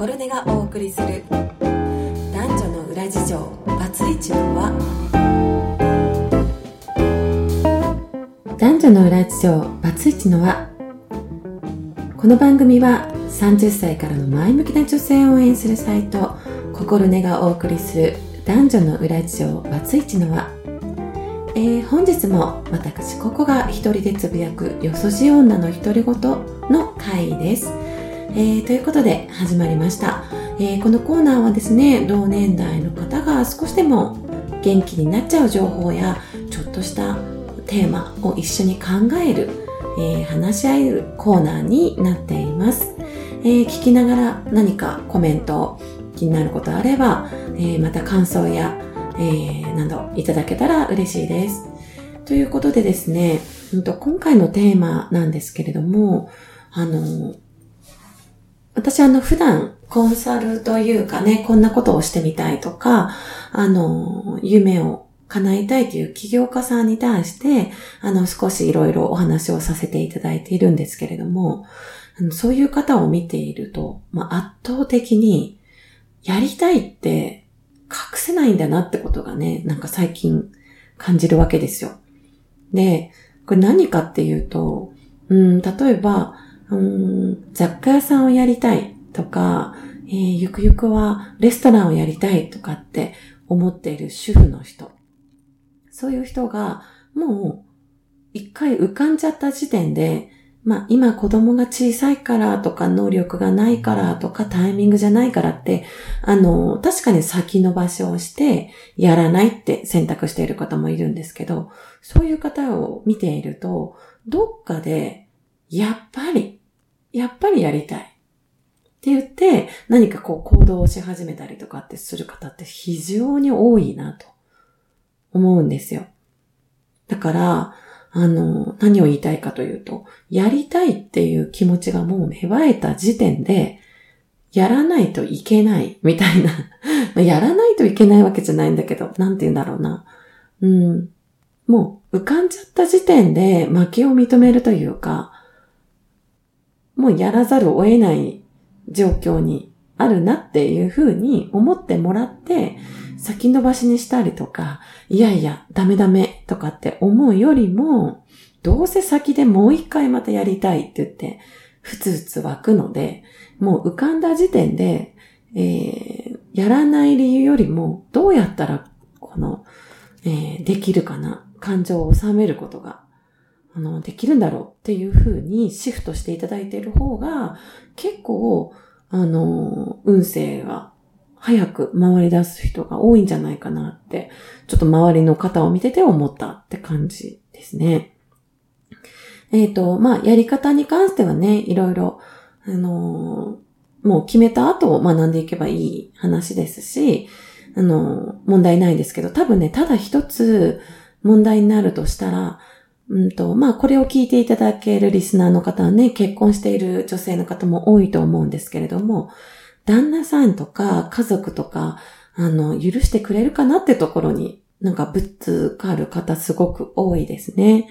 心根がお送りする。男女の裏事情。バツイチの輪。男女の裏事情。バツイチの輪。この番組は30歳からの前向きな女性を応援するサイト。心根がお送りする。男女の裏事情。バツイチの輪。えー、本日も私ここが一人でつぶやくよそじ女の独り言の回です、えー、ということで始まりました、えー、このコーナーはですね同年代の方が少しでも元気になっちゃう情報やちょっとしたテーマを一緒に考える、え話し合えるコーナーになっています、え聞きながら何かコメント気になることあれば、えまた感想やえ、などいただけたら嬉しいです。ということでですね、今回のテーマなんですけれども、あの、私あの普段コンサルというかね、こんなことをしてみたいとか、あの、夢を叶えたいという起業家さんに対して、あの、少しいろいろお話をさせていただいているんですけれども、そういう方を見ていると、まあ、圧倒的に、やりたいって隠せないんだなってことがね、なんか最近感じるわけですよ。で、これ何かっていうと、うん、例えば、うん、雑貨屋さんをやりたいとか、えー、ゆくゆくはレストランをやりたいとかって思っている主婦の人。そういう人が、もう、一回浮かんじゃった時点で、まあ今子供が小さいからとか能力がないからとかタイミングじゃないからって、あの、確かに先延ばしをしてやらないって選択している方もいるんですけど、そういう方を見ていると、どっかで、やっぱり、やっぱりやりたい。って言って、何かこう行動をし始めたりとかってする方って非常に多いなと思うんですよ。だから、あの、何を言いたいかというと、やりたいっていう気持ちがもう芽生えた時点で、やらないといけないみたいな。やらないといけないわけじゃないんだけど、なんて言うんだろうな。うん。もう浮かんじゃった時点で負けを認めるというか、もうやらざるを得ない状況にあるなっていうふうに思ってもらって、先延ばしにしたりとか、いやいや、ダメダメとかって思うよりも、どうせ先でもう一回またやりたいって言って、ふつふつ湧くので、もう浮かんだ時点で、えー、やらない理由よりも、どうやったら、この、えー、できるかな、感情を収めることが、あの、できるんだろうっていう風にシフトしていただいている方が、結構、あの、運勢が早く回り出す人が多いんじゃないかなって、ちょっと周りの方を見てて思ったって感じですね。えっ、ー、と、まあ、やり方に関してはね、いろいろ、あの、もう決めた後学んでいけばいい話ですし、あの、問題ないですけど、多分ね、ただ一つ問題になるとしたら、うんと、まあ、これを聞いていただけるリスナーの方はね、結婚している女性の方も多いと思うんですけれども、旦那さんとか家族とか、あの、許してくれるかなってところに、なんかぶつかる方すごく多いですね。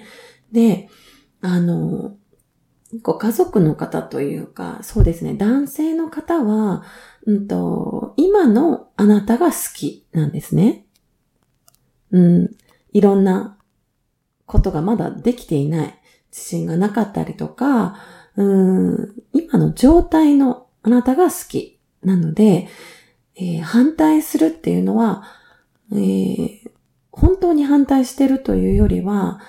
で、あの、ご家族の方というか、そうですね、男性の方は、うんと、今のあなたが好きなんですね。うん、いろんなことがまだできていない。自信がなかったりとか、うん、今の状態のあなたが好き。なので、えー、反対するっていうのは、えー、本当に反対してるというよりは、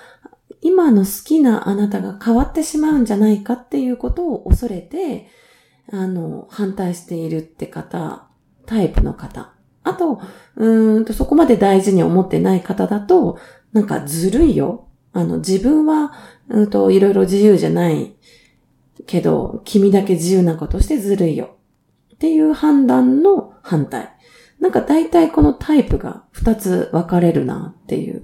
今の好きなあなたが変わってしまうんじゃないかっていうことを恐れて、あの、反対しているって方、タイプの方。あと、うんと、そこまで大事に思ってない方だと、なんかずるいよ。あの、自分は、うんと、いろいろ自由じゃないけど、君だけ自由なことしてずるいよ。っていう判断の反対。なんか大体このタイプが2つ分かれるなっていう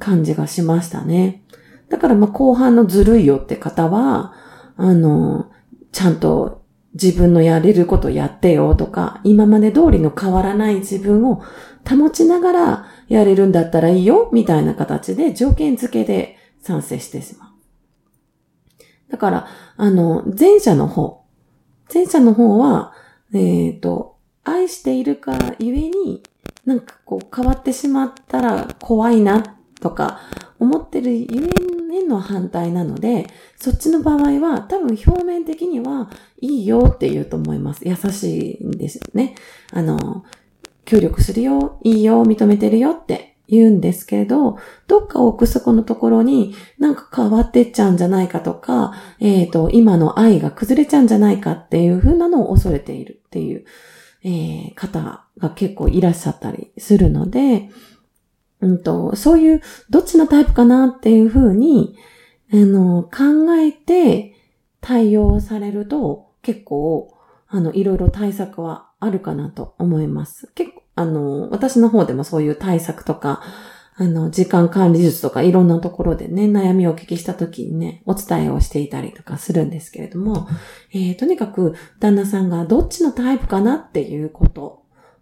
感じがしましたね。だからまあ後半のずるいよって方は、あの、ちゃんと自分のやれることやってよとか、今まで通りの変わらない自分を保ちながらやれるんだったらいいよみたいな形で条件付けで賛成してしまう。だから、あの、前者の方、前者の方は、えっ、ー、と、愛しているかゆえに、なんかこう変わってしまったら怖いなとか思ってるゆえの反対なので、そっちの場合は多分表面的にはいいよって言うと思います。優しいんですよね。あの、協力するよ、いいよ、認めてるよって言うんですけど、どっか奥底のところになんか変わってっちゃうんじゃないかとか、えっ、ー、と、今の愛が崩れちゃうんじゃないかっていう風なのを恐れているっていう、えー、方が結構いらっしゃったりするので、うんと、そういうどっちのタイプかなっていう風に、あの、考えて対応されると結構、あの、いろいろ対策はあるかなと思います。結構、あの、私の方でもそういう対策とか、あの、時間管理術とかいろんなところでね、悩みをお聞きした時にね、お伝えをしていたりとかするんですけれども、えー、とにかく旦那さんがどっちのタイプかなっていうこと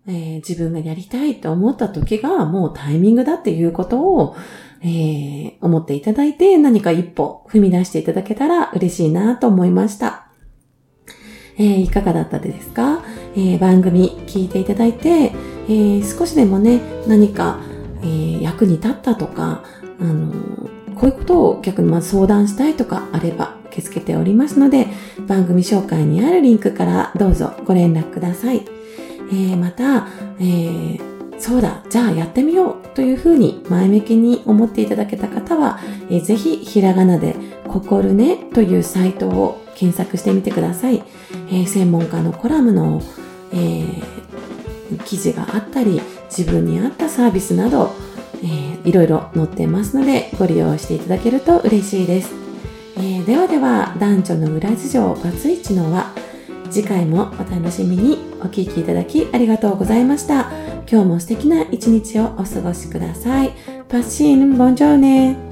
えー、自分がやりたいと思った時がもうタイミングだっていうことを、えー、思っていただいて何か一歩踏み出していただけたら嬉しいなと思いました。えー、いかがだったですか、え、番組聞いていただいて、え、少しでもね、何か、え、役に立ったとか、あのこういうことを逆にまず相談したいとかあれば受け付けておりますので、番組紹介にあるリンクからどうぞご連絡ください。え、また、えー、そうだ、じゃあやってみようというふうに前向きに思っていただけた方は、えー、ぜひひらがなでここるねというサイトを検索してみてください。えー、専門家のコラムの、えー、記事があったり、自分に合ったサービスなど、えー、いろいろ載ってますので、ご利用していただけると嬉しいです。えー、ではでは、男女の裏事情バツイチの輪、次回もお楽しみにお聴きいただきありがとうございました。今日も素敵な一日をお過ごしください。パッシーヌ、ボンジョーネ